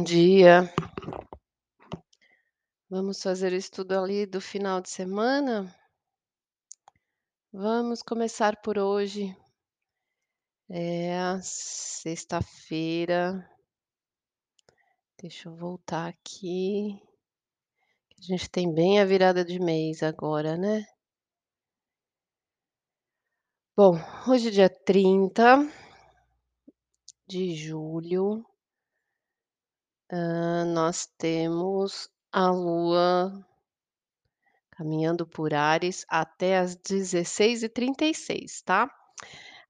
Bom dia. Vamos fazer o estudo ali do final de semana? Vamos começar por hoje. É sexta-feira. Deixa eu voltar aqui. A gente tem bem a virada de mês agora, né? Bom, hoje é dia 30 de julho. Nós temos a Lua caminhando por Áries até às 16h36, tá?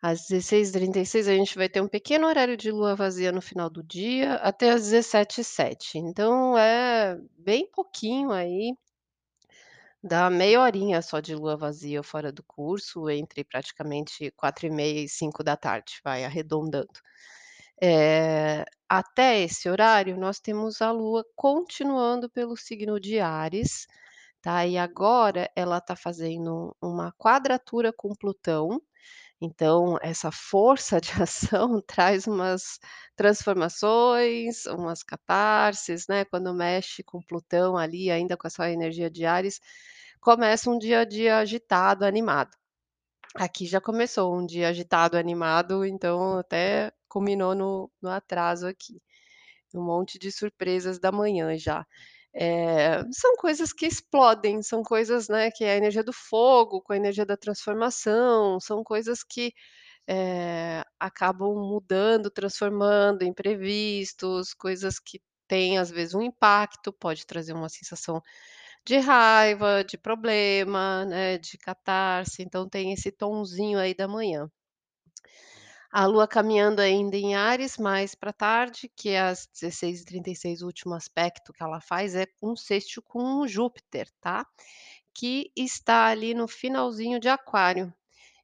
Às 16h36 a gente vai ter um pequeno horário de lua vazia no final do dia, até às 17h07. Então é bem pouquinho aí. Dá meia horinha só de lua vazia fora do curso, entre praticamente 16h30 e 17h, vai arredondando. Eh, até esse horário, nós temos a Lua continuando pelo signo de Áries, tá, e agora ela tá fazendo uma quadratura com Plutão, então essa força de ação traz umas transformações, umas catarses, né, quando mexe com Plutão ali, ainda com essa energia de Áries, começa um dia a dia agitado, animado. Aqui já começou um dia agitado, animado, então até culminou no no atraso aqui. Um monte de surpresas da manhã já. Eh, são coisas que explodem, são coisas, né, que é a energia do fogo com a energia da transformação, são coisas que, eh, acabam mudando, transformando, imprevistos, coisas que têm às vezes um impacto, pode trazer uma sensação de raiva, de problema, né, de catarse, então tem esse tonzinho aí da manhã. A Lua caminhando ainda em Áries, mais pra tarde, que é às 16h36, o último aspecto que ela faz é um sextil com Júpiter, tá, que está ali no finalzinho de Aquário.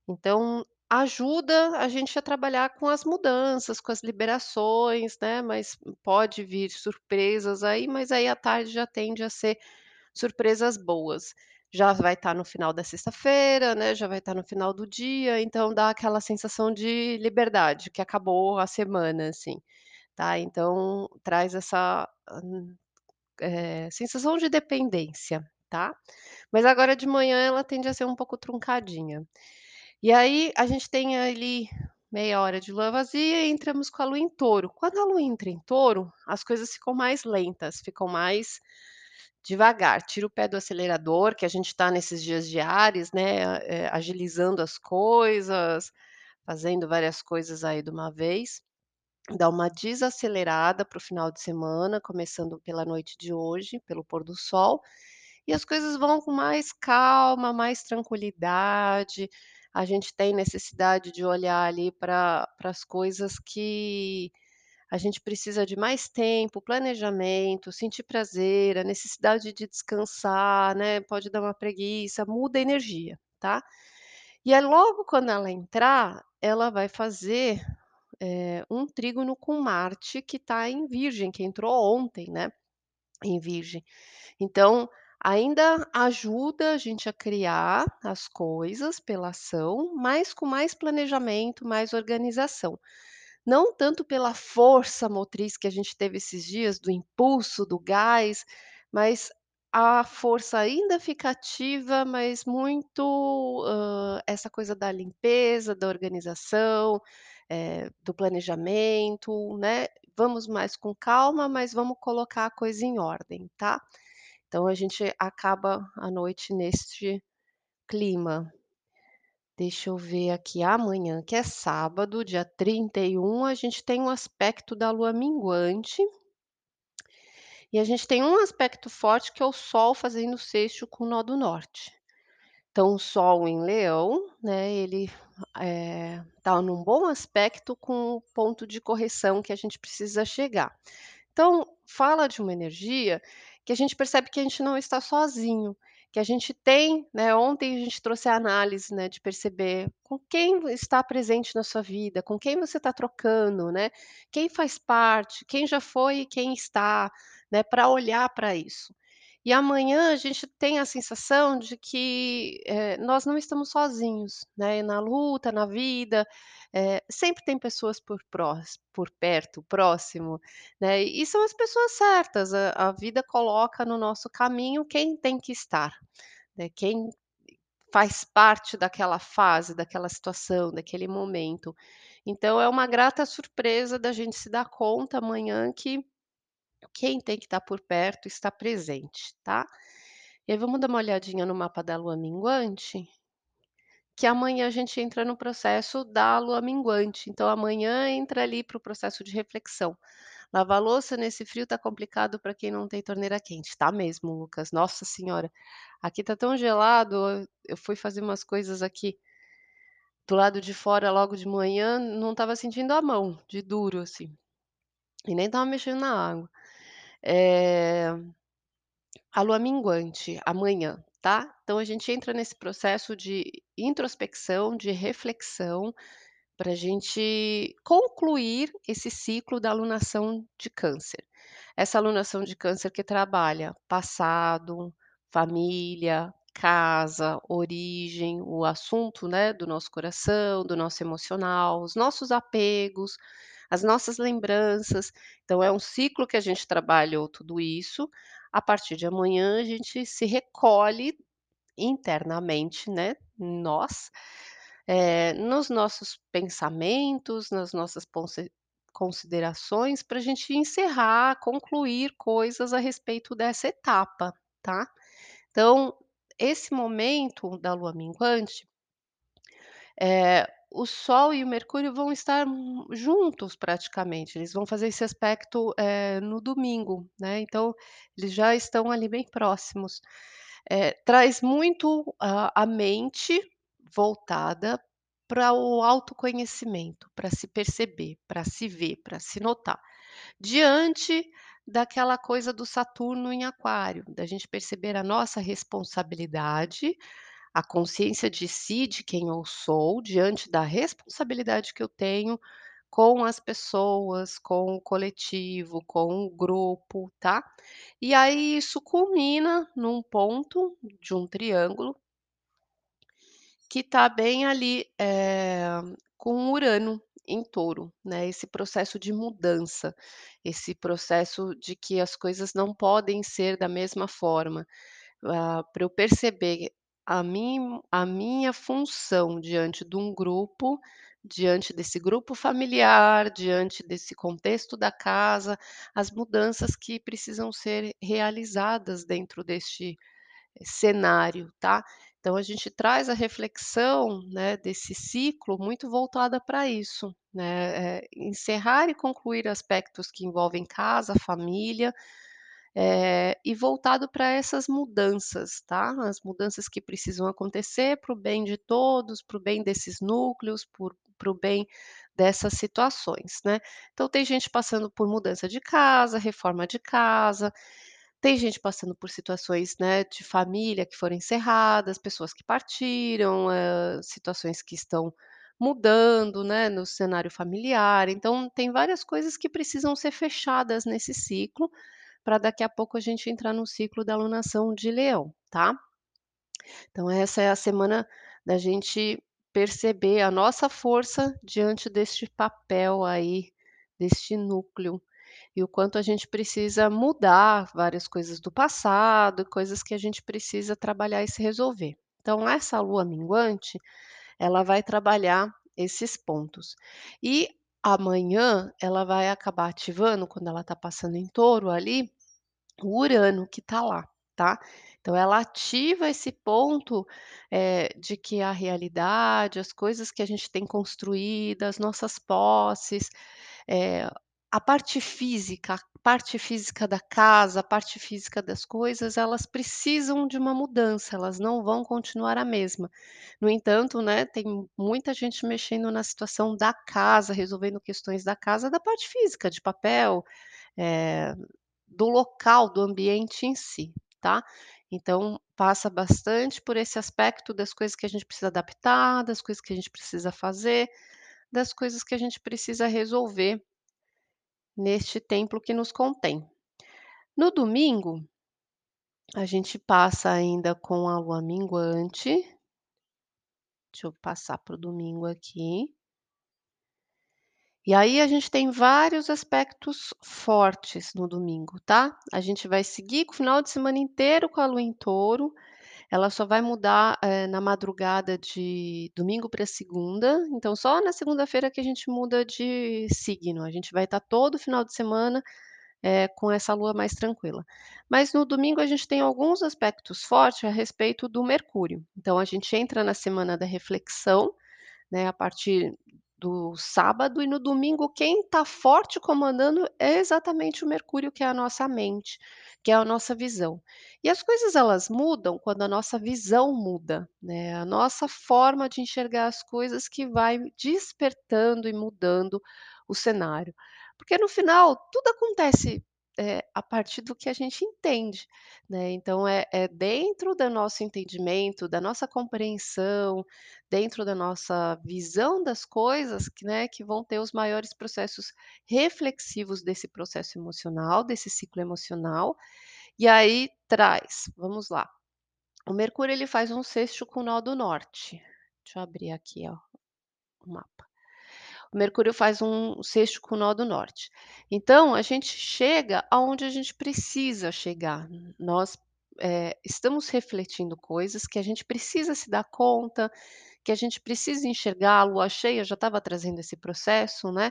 Então ajuda a gente a trabalhar com as mudanças, com as liberações, né, mas pode vir surpresas aí, mas aí à tarde já tende a ser surpresas boas. Já vai estar no final da sexta-feira, né, já vai estar no final do dia, então dá aquela sensação de liberdade, que acabou a semana, assim, tá. Então traz essa, eh, sensação de dependência, tá. Mas agora de manhã ela tende a ser um pouco truncadinha. E aí a gente tem ali meia hora de lua vazia e entramos com a Lua em Touro. Quando a Lua entra em Touro, as coisas ficam mais lentas, ficam mais devagar, tira o pé do acelerador, que a gente tá nesses dias de Áries, né, eh, agilizando as coisas, fazendo várias coisas aí de uma vez. Dá uma desacelerada para o final de semana, começando pela noite de hoje, pelo pôr do sol, e as coisas vão com mais calma, mais tranquilidade. A gente tem necessidade de olhar ali para as coisas que a gente precisa de mais tempo, planejamento, sentir prazer, a necessidade de descansar, né, pode dar uma preguiça, muda a energia, tá. E aí logo quando ela entrar, ela vai fazer, eh, um trígono com Marte que tá em Virgem, que entrou ontem, né, em Virgem. Então ainda ajuda a gente a criar as coisas pela ação, mas com mais planejamento, mais organização. Não tanto pela força motriz que a gente teve esses dias, do impulso, do gás, mas a força ainda fica ativa, mas muito, hã, essa coisa da limpeza, da organização, eh, do planejamento, né. Vamos mais com calma, mas vamos colocar a coisa em ordem, tá. Então a gente acaba a noite neste clima. Deixa eu ver aqui, amanhã, que é sábado, dia 31, a gente tem um aspecto da Lua minguante e a gente tem um aspecto forte que é o Sol fazendo sextil com o nó do norte. Então o Sol em Leão, né, ele, eh, tá num bom aspecto com o ponto de correção que a gente precisa chegar. Então fala de uma energia que a gente percebe que a gente não está sozinho, que a gente tem, né, ontem a gente trouxe a análise, né, de perceber com quem está presente na sua vida, com quem você tá trocando, né, quem faz parte, quem já foi e quem está, né, pra olhar pra isso. E amanhã a gente tem a sensação de que, eh, nós não estamos sozinhos, né, na luta, na vida, eh, sempre tem pessoas por por perto, próximo, né, e são as pessoas certas, a a vida coloca no nosso caminho quem tem que estar, né, quem faz parte daquela fase, daquela situação, daquele momento. Então é uma grata surpresa da gente se dar conta amanhã que quem tem que estar por perto está presente, tá. E aí vamos dar uma olhadinha no mapa da lua minguante que amanhã a gente entra no processo da lua minguante, então amanhã entra ali para o processo de reflexão. Lavar louça nesse frio tá complicado para quem não tem torneira quente. Tá mesmo, Lucas, nossa senhora, aqui tá tão gelado, eu fui fazer umas coisas aqui do lado de fora logo de manhã, não estava sentindo a mão, de duro assim, e nem estava mexendo na água. Eh, a lua minguante, amanhã, tá. Então a gente entra nesse processo de introspecção, de reflexão, pra gente concluir esse ciclo da alunação de câncer. Essa alunação de câncer que trabalha passado, família, casa, origem, o assunto, né, do nosso coração, do nosso emocional, os nossos apegos, as nossas lembranças. Então é um ciclo que a gente trabalhou tudo isso, a partir de amanhã a gente se recolhe internamente, né, nós, eh, nos nossos pensamentos, nas nossas considerações pra gente encerrar, concluir coisas a respeito dessa etapa, tá. Então, esse momento da lua minguante eh, o Sol e o Mercúrio vão estar juntos praticamente, eles vão fazer esse aspecto, eh, no domingo, né, então eles já estão ali bem próximos. Eh, traz muito a a mente voltada pra o autoconhecimento, pra se perceber, pra se ver, pra se notar. Diante daquela coisa do Saturno em aquário, da gente perceber a nossa responsabilidade, a consciência de si, de quem eu sou, diante da responsabilidade que eu tenho com as pessoas, com o coletivo, com o grupo, tá. E aí isso culmina num ponto de um triângulo que tá bem ali, eh, com Urano em Touro, né, esse processo de mudança, esse processo de que as coisas não podem ser da mesma forma. Ah, pra eu perceber a min a minha função diante de um grupo, diante desse grupo familiar, diante desse contexto da casa, as mudanças que precisam ser realizadas dentro deste cenário, tá. Então a gente traz a reflexão, né, desse ciclo muito voltada pra isso, né, eh, encerrar e concluir aspectos que envolvem casa, família, eh, e voltado pra essas mudanças, tá. As mudanças que precisam acontecer para o bem de todos, para o bem desses núcleos, para o bem dessas situações, né. Então tem gente passando por mudança de casa, reforma de casa, tem gente passando por situações, né, de família que foram encerradas, pessoas que partiram, hã, situações que estão mudando, né, no cenário familiar, então tem várias coisas que precisam ser fechadas nesse ciclo, pra daqui a pouco a gente entrar no ciclo da alunação de Leão, tá. Então essa é a semana da gente perceber a nossa força diante deste papel aí, deste núcleo, e o quanto a gente precisa mudar várias coisas do passado, coisas que a gente precisa trabalhar e se resolver. Então essa lua minguante, ela vai trabalhar esses pontos. E amanhã ela vai acabar ativando, quando ela tá passando em Touro ali, o Urano que tá lá, tá. Então ela ativa esse ponto, eh, de que a realidade, as coisas que a gente tem construído, as nossas posses, eh, a parte física a parte física da casa, a parte física das coisas, elas precisam de uma mudança, elas não vão continuar a mesma. No entanto, né, tem muita gente mexendo na situação da casa, resolvendo questões da casa, da parte física, de papel, eh, do local, do ambiente em si, tá. Então passa bastante por esse aspecto das coisas que a gente precisa adaptar, das coisas que a gente precisa fazer, das coisas que a gente precisa resolver neste templo que nos contém. No domingo a gente passa ainda com a lua minguante. Deixa eu passar para o domingo aqui. E aí a gente tem vários aspectos fortes no domingo, tá? A gente vai seguir o final de semana inteiro com a lua em touro, ela só vai mudar, eh, na madrugada de domingo para segunda, então só na segunda-feira que a gente muda de signo, a gente vai estar todo final de semana, eh, com essa lua mais tranquila. Mas no domingo a gente tem alguns aspectos fortes a respeito do Mercúrio, então a gente entra na semana da reflexão, né, a partir do sábado e no domingo quem está forte comandando é exatamente o Mercúrio, que é a nossa mente, que é a nossa visão. E as coisas elas mudam quando a nossa visão muda, né, a nossa forma de enxergar as coisas que vai despertando e mudando o cenário. Porque no final tudo acontece, eh, a partir do que a gente entende, né, então é é dentro do nosso entendimento, da nossa compreensão, dentro da nossa visão das coisas que, né, que vão ter os maiores processos reflexivos desse processo emocional, desse ciclo emocional, e aí traz, vamos lá, o Mercúrio ele faz um sexto com o nó do norte, deixa eu abrir aqui ó, o mapa. Mercúrio faz um sexto com o nó do norte, então a gente chega aonde a gente precisa chegar, nós, eh, estamos refletindo coisas que a gente precisa se dar conta, que a gente precisa enxergar, a lua cheia já estava trazendo esse processo, né,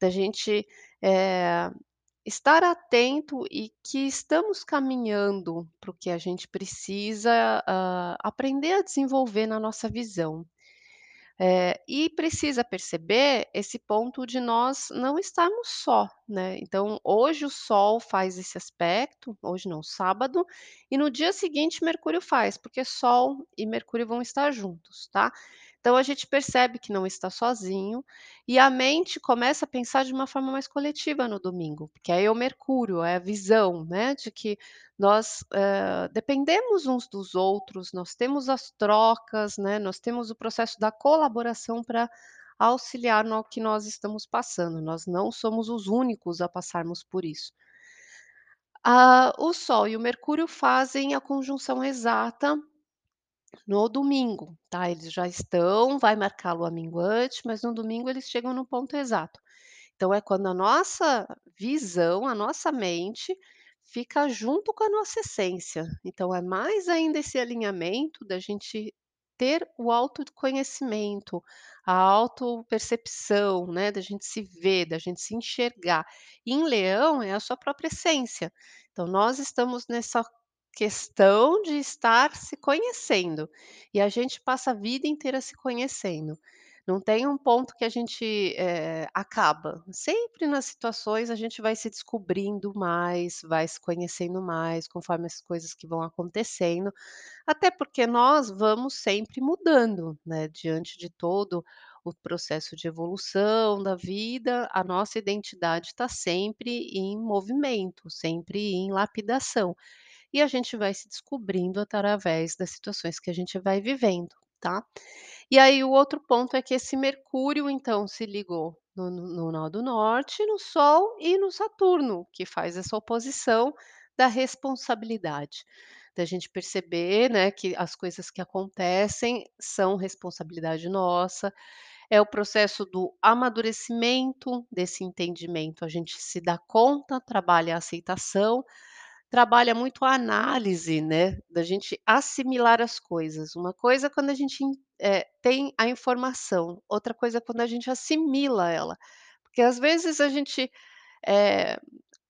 da gente, eh, estar atento e que estamos caminhando para o que a gente precisa, hã, aprender a desenvolver na nossa visão. Eh, e precisa perceber esse ponto de nós não estarmos só, né, então hoje o sol faz esse aspecto, hoje não, sábado, e no dia seguinte Mercúrio faz, porque sol e Mercúrio vão estar juntos, tá. Então a gente percebe que não está sozinho, e a mente começa a pensar de uma forma mais coletiva no domingo, porque aí é o Mercúrio, é a visão, né, de que nós, hã, dependemos uns dos outros, nós temos as trocas, né, nós temos o processo da colaboração pra auxiliar no que nós estamos passando, nós não somos os únicos a passarmos por isso. Ah, o Sol e o Mercúrio fazem a conjunção exata no domingo, tá, eles já estão vai marcar lua minguante, mas no domingo eles chegam no ponto exato. Então é quando a nossa visão, a nossa mente, fica junto com a nossa essência, então é mais ainda esse alinhamento da gente ter o autoconhecimento, a autopercepção, né, da gente se ver, da gente se enxergar. E em Leão é a sua própria essência, então nós estamos nessa questão de estar se conhecendo, e a gente passa a vida inteira se conhecendo. Não tem um ponto que a gente, eh, acaba, sempre nas situações a gente vai se descobrindo mais, vai se conhecendo mais conforme as coisas que vão acontecendo, até porque nós vamos sempre mudando, né, diante de todo o processo de evolução da vida, a nossa identidade está sempre em movimento, sempre em lapidação, e a gente vai se descobrindo através das situações que a gente vai vivendo, tá. E aí o outro ponto é que esse Mercúrio então se ligou no no nó do norte, no Sol e no Saturno, que faz essa oposição da responsabilidade, da gente perceber, né, que as coisas que acontecem são responsabilidade nossa, é o processo do amadurecimento desse entendimento, a gente se dá conta, trabalha a aceitação, trabalha muito a análise, né, da gente assimilar as coisas, uma coisa é quando a gente, eh, tem a informação, outra coisa é quando a gente assimila ela, porque às vezes a gente, eh,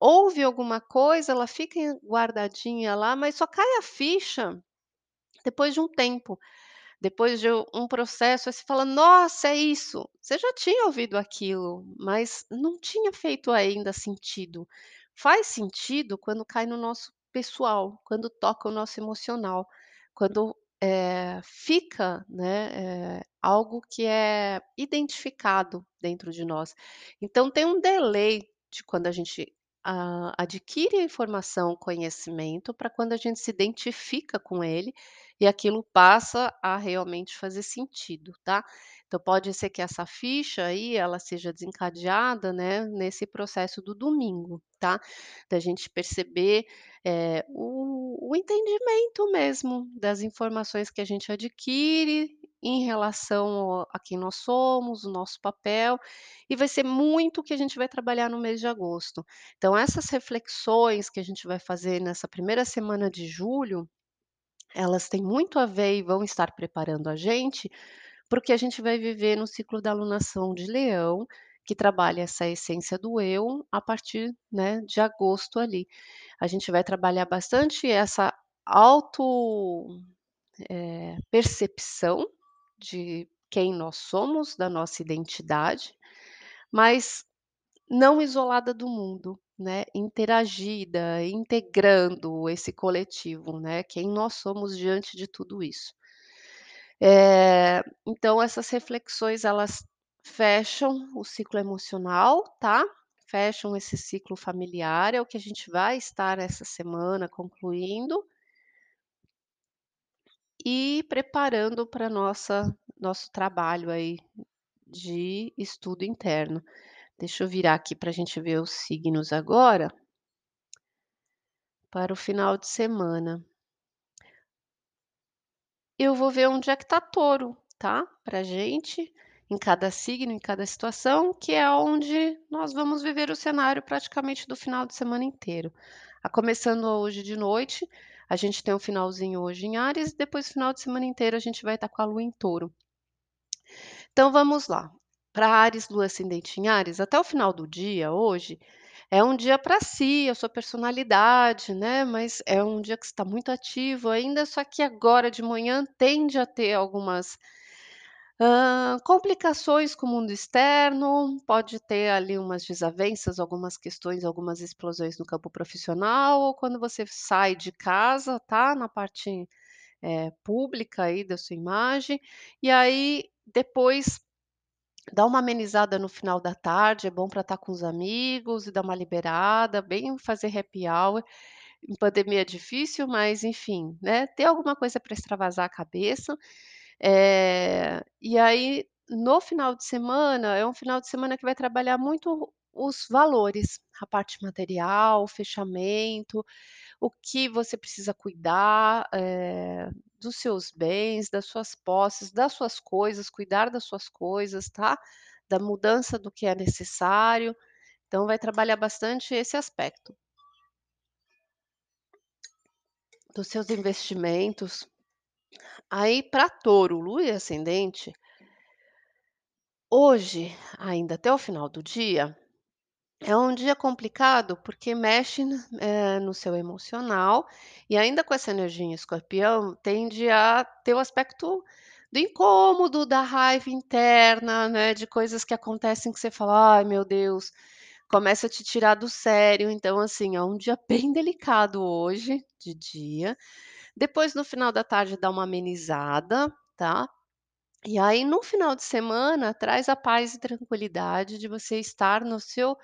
ouve alguma coisa, ela fica guardadinha lá, mas só cai a ficha depois de um tempo, depois de um processo, você fala: "Nossa, é isso", você já tinha ouvido aquilo, mas não tinha feito ainda sentido. Faz sentido quando cai no nosso pessoal, quando toca o nosso emocional, quando, eh, fica, né, eh, algo que é identificado dentro de nós. Então tem um delay de quando a gente, ah, adquire a informação, conhecimento, pra quando a gente se identifica com ele, e aquilo passa a realmente fazer sentido, tá. Então pode ser que essa ficha aí, ela seja desencadeada, né, nesse processo do domingo, tá. Da gente perceber, eh, o o entendimento mesmo das informações que a gente adquire, em relação a quem nós somos, o nosso papel, e vai ser muito que a gente vai trabalhar no mês de agosto. Então essas reflexões que a gente vai fazer nessa primeira semana de julho, elas têm muito a ver e vão estar preparando a gente para o que a gente vai viver no ciclo da alunação de Leão, que trabalha essa essência do eu a partir, né, de agosto ali. A gente vai trabalhar bastante essa auto, eh, percepção de quem nós somos, da nossa identidade, mas não isolada do mundo, né, interagida, integrando esse coletivo, né, quem nós somos diante de tudo isso. Eh, então essas reflexões elas fecham o ciclo emocional, tá, fecham esse ciclo familiar, é o que a gente vai estar essa semana concluindo e preparando para nossa nosso trabalho aí de estudo interno. Deixa eu virar aqui para a gente ver os signos agora para o final de semana. Eu vou ver onde é que está Touro, tá, pra gente, em cada signo, em cada situação, que é onde nós vamos viver o cenário praticamente do final de semana inteiro. A começando hoje de noite, a gente tem um finalzinho hoje em Áries, depois final de semana inteiro a gente vai estar com a lua em Touro. Então vamos lá, para Áries, lua ascendente em Áries, até o final do dia hoje, é um dia para si, a sua personalidade, né, mas é um dia que está muito ativo ainda, só que agora de manhã tende a ter algumas, complicações com o mundo externo, pode ter ali umas desavenças, algumas questões, algumas explosões no campo profissional ou quando você sai de casa, tá, na parte, eh, pública aí da sua imagem, e aí depois dá uma amenizada no final da tarde, é bom para estar com os amigos e dar uma liberada, bem fazer happy hour. Em pandemia é difícil, mas enfim, né, ter alguma coisa para extravasar a cabeça. Eh, e aí no final de semana, é um final de semana que vai trabalhar muito os valores, a parte material, o fechamento, o que você precisa cuidar, eh, dos seus bens, das suas posses, das suas coisas, cuidar das suas coisas, tá, da mudança do que é necessário, então vai trabalhar bastante esse aspecto. Dos seus investimentos. Aí para Touro, lua e ascendente hoje, ainda até o final do dia, é um dia complicado, porque mexe, eh, no seu emocional, e ainda com essa energia em escorpião, tende a ter o aspecto do incômodo, da raiva interna, né, de coisas que acontecem que você fala: "Ai meu Deus", começa a te tirar do sério, então assim, é um dia bem delicado hoje, de dia. Depois no final da tarde dá uma amenizada, tá. E aí no final de semana traz a paz e tranquilidade de você estar no seu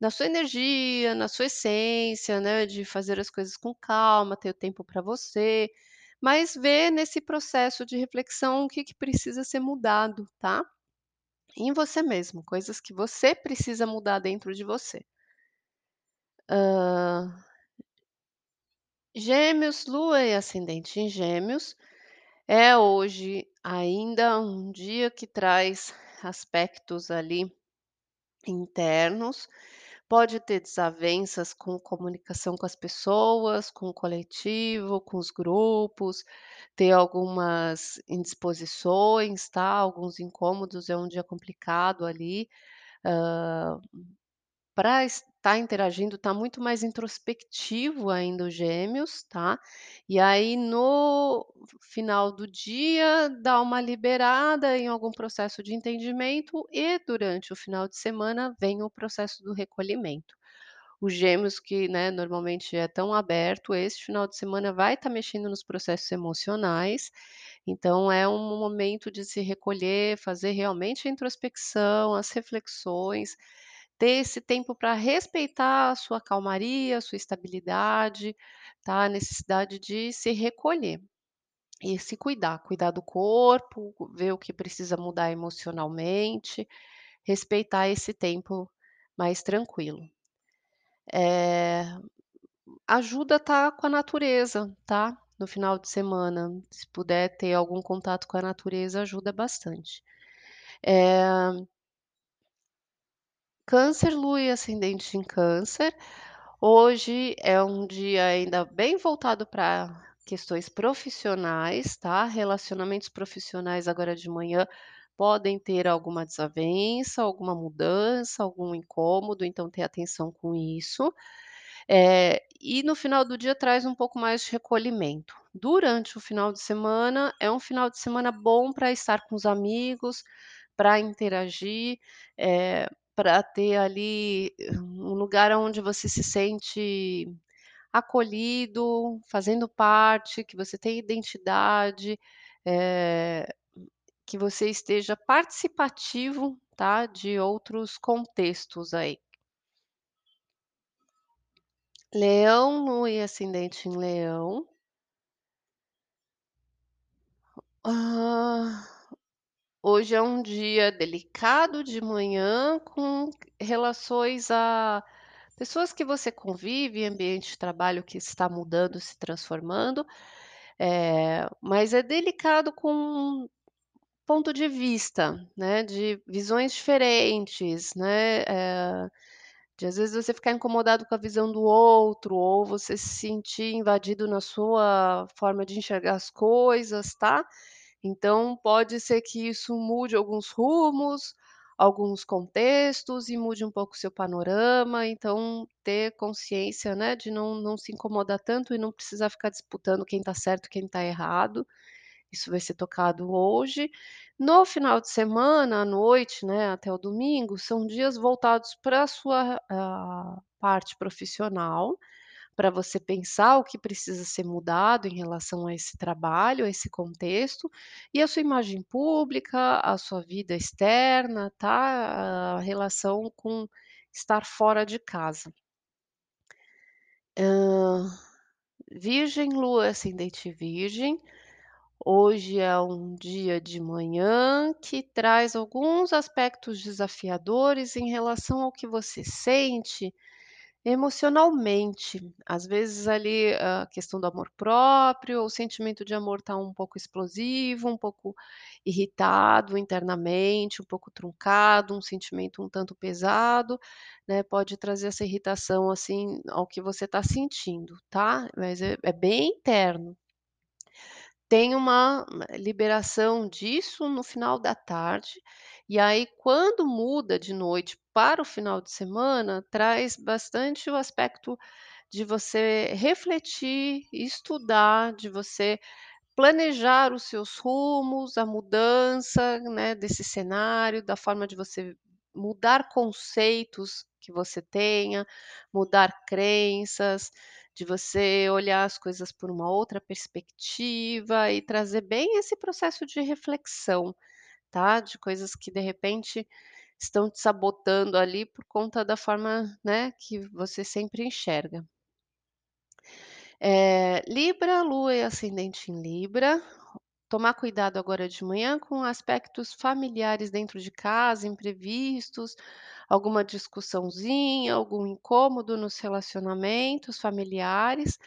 na sua energia, na sua essência, né, de fazer as coisas com calma, ter o tempo para você, mas ver nesse processo de reflexão o que que precisa ser mudado, tá. Em você mesmo, coisas que você precisa mudar dentro de você. Hã Gêmeos, lua e ascendente em Gêmeos, é hoje ainda um dia que traz aspectos ali internos, pode ter desavenças com comunicação com as pessoas, com o coletivo, com os grupos, ter algumas indisposições, tá, alguns incômodos, é um dia complicado ali, hã, pra estar interagindo, tá muito mais introspectivo ainda o Gêmeos, tá, e aí no final do dia dá uma liberada em algum processo de entendimento e durante o final de semana vem o processo do recolhimento. Os Gêmeos que, né, normalmente é tão aberto, esse final de semana vai estar mexendo nos processos emocionais, então é um momento de se recolher, fazer realmente a introspecção, as reflexões, ter esse tempo para respeitar a sua calmaria, a sua estabilidade, tá, a necessidade de se recolher. E se cuidar, cuidar do corpo, ver o que precisa mudar emocionalmente, respeitar esse tempo mais tranquilo. Eh, ajuda estar com a natureza, tá, no final de semana. Se puder ter algum contato com a natureza, ajuda bastante. Eh Câncer, lua e ascendente em câncer. Hoje é um dia ainda bem voltado pra questões profissionais, tá. Relacionamentos profissionais agora de manhã podem ter alguma desavença, alguma mudança, algum incômodo, então ter atenção com isso. Eh, e no final do dia traz um pouco mais de recolhimento. Durante o final de semana, é um final de semana bom pra estar com os amigos, pra interagir, eh, pra ter ali um lugar aonde você se sente acolhido, fazendo parte, que você tem identidade, eh, que você esteja participativo, tá, de outros contextos aí. Leão, lua e ascendente em leão. Ah, hoje é um dia delicado de manhã com relações a pessoas que você convive, ambiente de trabalho que está mudando, se transformando, eh, mas é delicado com ponto de vista, né, de visões diferentes, né, eh, de às vezes você ficar incomodado com a visão do outro ou você se sentir invadido na sua forma de enxergar as coisas, tá. Então pode ser que isso mude alguns rumos, alguns contextos e mude um pouco o seu panorama, então ter consciência, né, de não não se incomodar tanto e não precisar ficar disputando quem tá certo, quem tá errado. Isso vai ser tocado hoje. No final de semana, à noite, né, até o domingo, são dias voltados pra sua, ah, parte profissional, pra você pensar o que precisa ser mudado em relação a esse trabalho, a esse contexto, e a sua imagem pública, a sua vida externa, tá, a relação com estar fora de casa. Hã, virgem, lua ascendente virgem. Hoje é um dia de manhã que traz alguns aspectos desafiadores em relação ao que você sente emocionalmente. Às vezes ali a questão do amor próprio, o sentimento de amor tá um pouco explosivo, um pouco irritado internamente, um pouco truncado, um sentimento um tanto pesado, né, pode trazer essa irritação, assim, ao que você tá sentindo, tá. Mas é é bem interno. Tem uma liberação disso no final da tarde, e aí quando muda de noite para o final de semana, traz bastante o aspecto de você refletir, estudar, de você planejar os seus rumos, a mudança, né, desse cenário, da forma de você mudar conceitos que você tenha, mudar crenças, de você olhar as coisas por uma outra perspectiva e trazer bem esse processo de reflexão, tá, de coisas que de repente estão te sabotando ali por conta da forma, né, que você sempre enxerga. Eh, Libra, lua e ascendente em Libra. Tomar cuidado agora de manhã com aspectos familiares dentro de casa, imprevistos, alguma discussãozinha, algum incômodo nos relacionamentos familiares,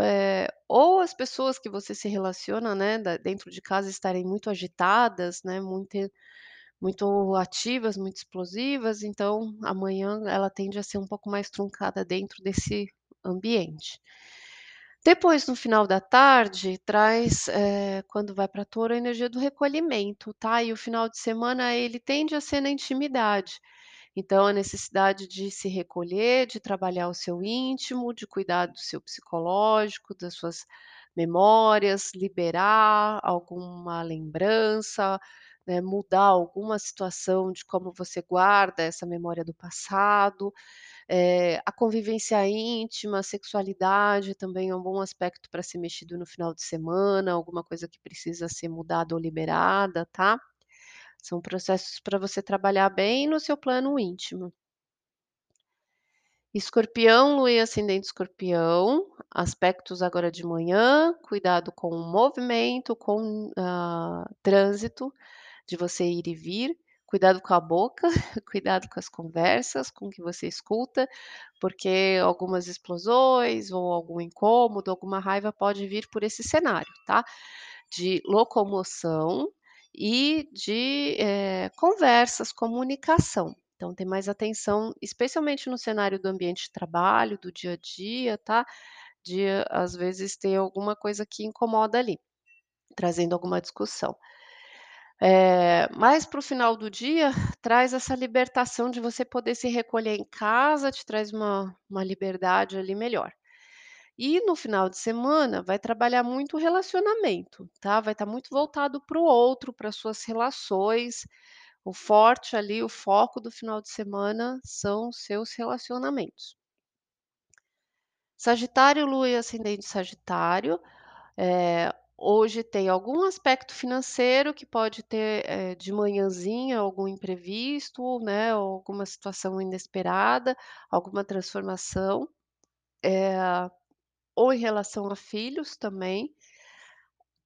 eh, ou as pessoas que você se relaciona, né, dentro de casa estarem muito agitadas, né, muito muito ativas, muito explosivas, então amanhã ela tende a ser um pouco mais truncada dentro desse ambiente. Depois no final da tarde traz, eh, quando vai pra Touro, a energia do recolhimento, tá, e o final de semana ele tende a ser na intimidade. Então a necessidade de se recolher, de trabalhar o seu íntimo, de cuidar do seu psicológico, das suas memórias, liberar alguma lembrança, né, mudar alguma situação de como você guarda essa memória do passado. Eh, a convivência íntima, a sexualidade também é um bom aspecto pra ser mexido no final de semana, alguma coisa que precisa ser mudada ou liberada, tá. São processos pra você trabalhar bem no seu plano íntimo. Escorpião, lua e ascendente escorpião, aspectos agora de manhã, cuidado com o movimento, com, ah, trânsito, de você ir e vir, cuidado com a boca, cuidado com as conversas, com o que você escuta, porque algumas explosões ou algum incômodo, alguma raiva pode vir por esse cenário, tá? De locomoção e de, eh, conversas, comunicação. Então ter mais atenção, especialmente no cenário do ambiente de trabalho, do dia a dia, tá? De, às vezes, ter alguma coisa que incomoda ali, trazendo alguma discussão. Eh, mais para o final do dia, traz essa libertação de você poder se recolher em casa, te traz uma uma liberdade ali melhor. E no final de semana vai trabalhar muito o relacionamento, tá? Vai estar muito voltado para o outro, para as suas relações. O forte ali, o foco do final de semana são seus relacionamentos. Sagitário, lua e ascendente sagitário, eh, hoje tem algum aspecto financeiro que pode ter, eh, de manhãzinha algum imprevisto, né, alguma situação inesperada, alguma transformação, eh, ou em relação a filhos também.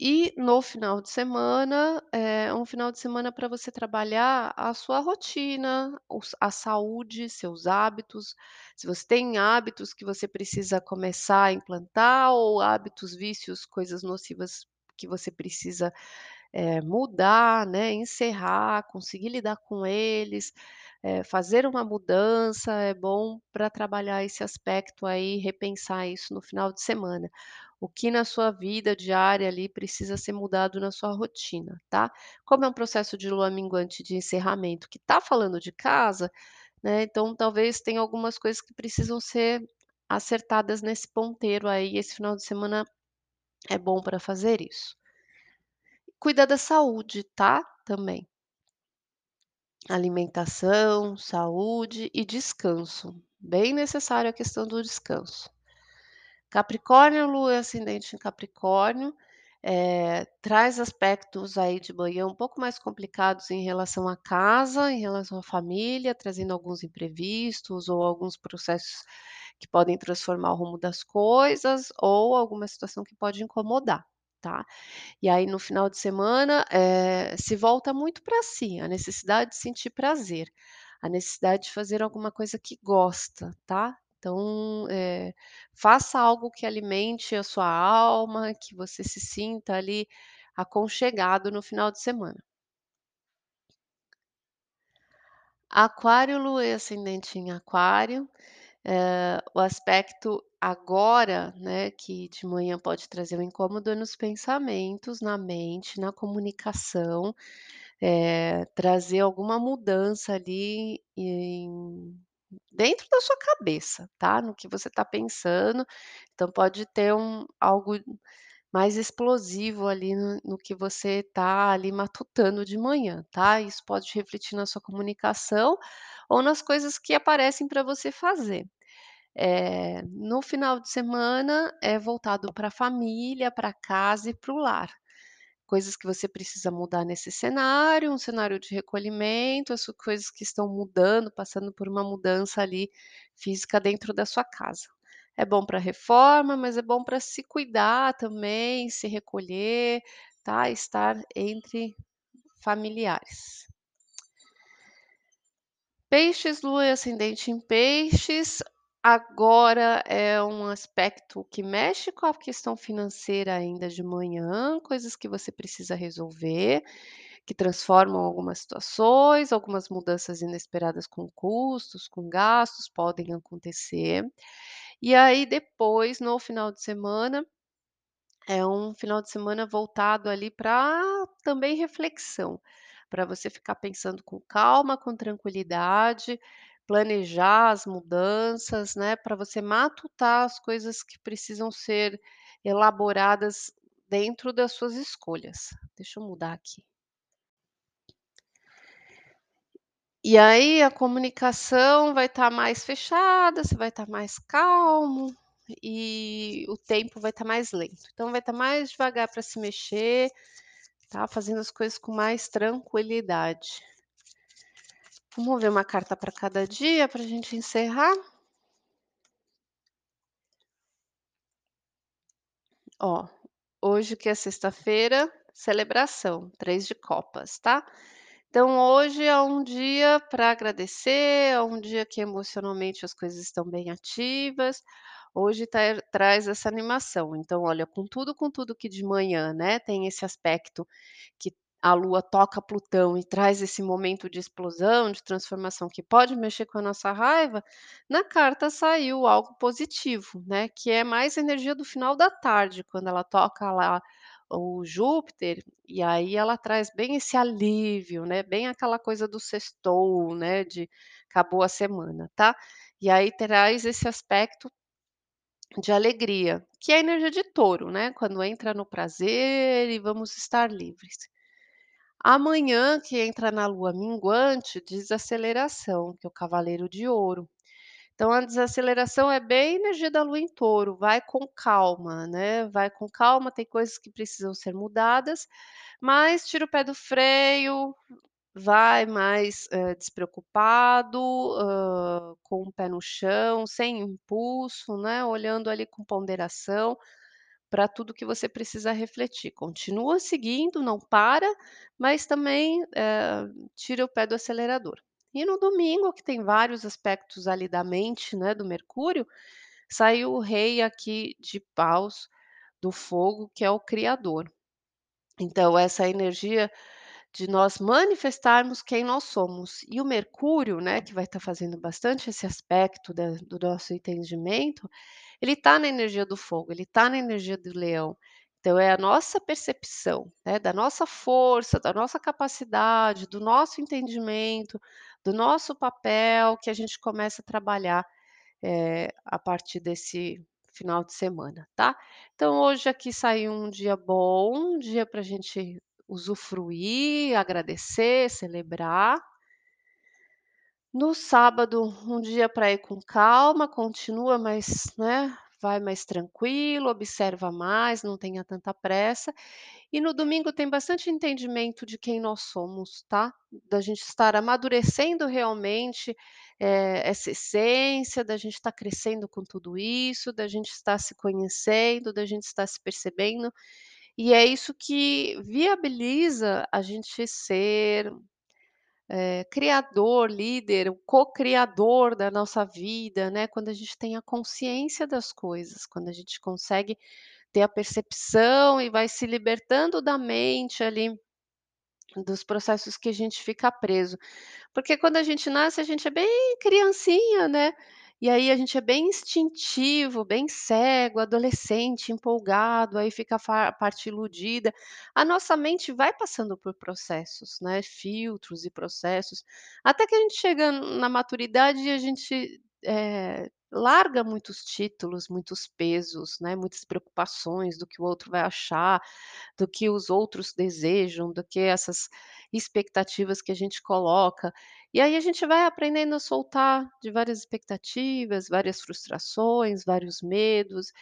E no final de semana, é um final de semana para você trabalhar a sua rotina, a saúde, seus hábitos. Se você tem hábitos que você precisa começar a implantar ou hábitos, vícios, coisas nocivas que você precisa, eh, mudar, né, encerrar, conseguir lidar com eles, eh, fazer uma mudança, é bom para trabalhar esse aspecto aí, repensar isso no final de semana. O que na sua vida diária ali precisa ser mudado na sua rotina, tá? Como é um processo de lua minguante de encerramento que tá falando de casa, né, então talvez tenha algumas coisas que precisam ser acertadas nesse ponteiro aí, esse final de semana é bom para fazer isso. Cuidar da saúde, tá? Também. Alimentação, saúde e descanso. Bem necessário a questão do descanso. Capricórnio, lua e ascendente em Capricórnio, eh, traz aspectos aí de manhã um pouco mais complicados em relação à casa, em relação à família, trazendo alguns imprevistos ou alguns processos que podem transformar o rumo das coisas ou alguma situação que pode incomodar, tá? E aí no final de semana, eh, se volta muito para si, a necessidade de sentir prazer, a necessidade de fazer alguma coisa que gosta, tá? Então, eh, faça algo que alimente a sua alma, que você se sinta ali aconchegado no final de semana. Aquário, lua e ascendente em Aquário, eh, o aspecto agora, né, que de manhã pode trazer um incômodo é nos pensamentos, na mente, na comunicação, eh, trazer alguma mudança ali em dentro da sua cabeça, tá? No que você tá pensando, então pode ter um algo mais explosivo ali no no que você tá ali matutando de manhã, tá? Isso pode refletir na sua comunicação ou nas coisas que aparecem para você fazer. Eh, no final de semana é voltado pra família, pra casa e para o lar. Coisas que você precisa mudar nesse cenário, um cenário de recolhimento, as coisas que estão mudando, passando por uma mudança ali física dentro da sua casa. É bom pra reforma, mas é bom pra se cuidar também, se recolher, tá? Estar entre familiares. Peixes, lua e ascendente em Peixes, agora é um aspecto que mexe com a questão financeira ainda de manhã, coisas que você precisa resolver, que transformam algumas situações, algumas mudanças inesperadas com custos, com gastos, podem acontecer. E aí depois, no final de semana, é um final de semana voltado ali pra também reflexão, pra você ficar pensando com calma, com tranquilidade, planejar as mudanças, né, pra você matutar as coisas que precisam ser elaboradas dentro das suas escolhas. Deixa eu mudar aqui. E aí a comunicação vai estar mais fechada, você vai estar mais calmo e o tempo vai estar mais lento. Então vai estar mais devagar para se mexer, tá? Fazendo as coisas com mais tranquilidade. Vamos ver uma carta para cada dia pra gente encerrar? Ó, hoje que é sexta-feira, celebração, 3 de copas, tá? Então hoje é um dia para agradecer, é um dia que emocionalmente as coisas estão bem ativas, hoje ter traz essa animação. Então olha, com tudo com tudo que de manhã, né, tem esse aspecto que a lua toca Plutão e traz esse momento de explosão, de transformação que pode mexer com a nossa raiva, na carta saiu algo positivo, né, que é mais energia do final da tarde, quando ela toca lá o Júpiter, e aí ela traz bem esse alívio, né, bem aquela coisa do sextou, né, de acabou a semana, tá. E aí traz esse aspecto de alegria, que é a energia de touro, né, quando entra no prazer e vamos estar livres. Amanhã, que entra na lua minguante, desaceleração, que é o cavaleiro de ouro. Então a desaceleração é bem energia da lua em touro, vai com calma, né, vai com calma, tem coisas que precisam ser mudadas, mas tira o pé do freio, vai mais, eh, despreocupado, hã, com o pé no chão, sem impulso, né, olhando ali com ponderação para tudo que você precisa refletir. Continua seguindo, não para, mas também, eh, tira o pé do acelerador. E no domingo, que tem vários aspectos ali da mente, né, do Mercúrio, saiu o rei aqui de paus do fogo, que é o criador. Então essa energia de nós manifestarmos quem nós somos. E o Mercúrio, né, que vai estar fazendo bastante esse aspecto da do nosso entendimento, ele está na energia do fogo, ele está na energia do leão. Então é a nossa percepção, né, da nossa força, da nossa capacidade, do nosso entendimento, do nosso papel que a gente começa a trabalhar, eh, a partir desse final de semana, tá. Então hoje aqui saiu um dia bom, um dia para a gente usufruir, agradecer, celebrar. No sábado, um dia para ir com calma, continua mais, né, vai mais tranquilo, observa mais, não tenha tanta pressa. E no domingo tem bastante entendimento de quem nós somos, tá? Da gente estar amadurecendo realmente, eh, essa essência, da gente estar crescendo com tudo isso, da gente estar se conhecendo, da gente estar se percebendo, e é isso que viabiliza a gente ser eh, criador, líder, o co-criador da nossa vida, né, quando a gente tem a consciência das coisas, quando a gente consegue ter a percepção e vai se libertando da mente ali, dos processos que a gente fica preso. Porque quando a gente nasce, a gente é bem criancinha, né, e aí a gente é bem instintivo, bem cego, adolescente, empolgado, aí fica a parte iludida. A nossa mente vai passando por processos, né, filtros e processos, até que a gente chega na maturidade e a gente, eh, larga muitos títulos, muitos pesos, né, muitas preocupações do que o outro vai achar, do que os outros desejam, do que essas expectativas que a gente coloca. E aí a gente vai aprendendo a soltar de várias expectativas, várias frustrações, vários medos.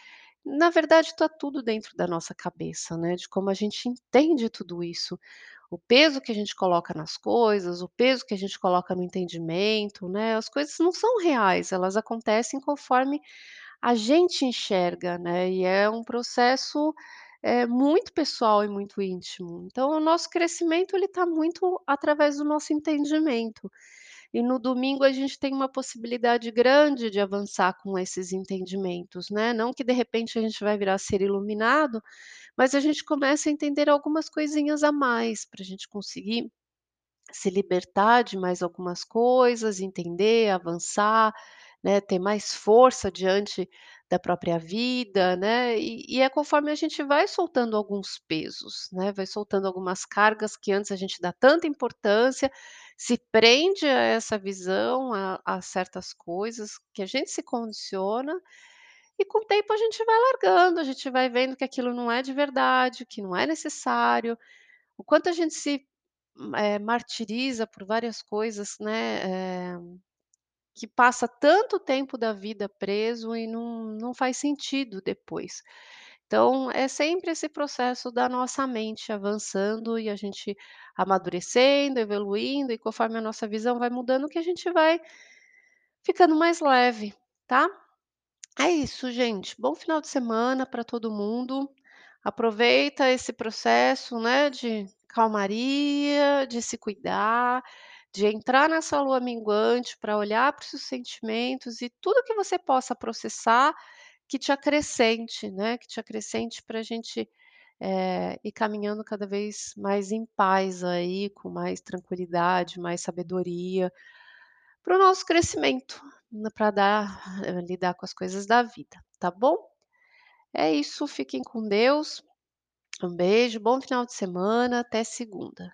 Na verdade, está tudo dentro da nossa cabeça, né, de como a gente entende tudo isso. O peso que a gente coloca nas coisas, o peso que a gente coloca no entendimento, né, as coisas não são reais, elas acontecem conforme a gente enxerga, né, e é um processo, eh, muito pessoal e muito íntimo. Então o nosso crescimento ele está muito através do nosso entendimento. E no domingo a gente tem uma possibilidade grande de avançar com esses entendimentos, né, não que de repente a gente vai virar ser iluminado, mas a gente começa a entender algumas coisinhas a mais, para a gente conseguir se libertar de mais algumas coisas, entender, avançar, né, ter mais força diante da própria vida, né, e e é conforme a gente vai soltando alguns pesos, né, vai soltando algumas cargas que antes a gente dá tanta importância, se prende a essa visão, a a certas coisas, que a gente se condiciona, e com o tempo a gente vai largando, a gente vai vendo que aquilo não é de verdade, que não é necessário, o quanto a gente se, eh, martiriza por várias coisas, né, eh, que passa tanto tempo da vida preso e não não faz sentido depois. Então é sempre esse processo da nossa mente avançando e a gente amadurecendo, evoluindo e conforme a nossa visão vai mudando que a gente vai ficando mais leve, tá. É isso gente, bom final de semana para todo mundo, aproveita esse processo, né, de calmaria, de se cuidar, de entrar nessa lua minguante pra olhar para os seus sentimentos e tudo que você possa processar, que te acrescente, né, que te acrescente pra gente, eh, ir caminhando cada vez mais em paz aí, com mais tranquilidade, mais sabedoria, para o nosso crescimento, né, pra dar lidar com as coisas da vida, tá bom? É isso, fiquem com Deus, um beijo, bom final de semana, até segunda.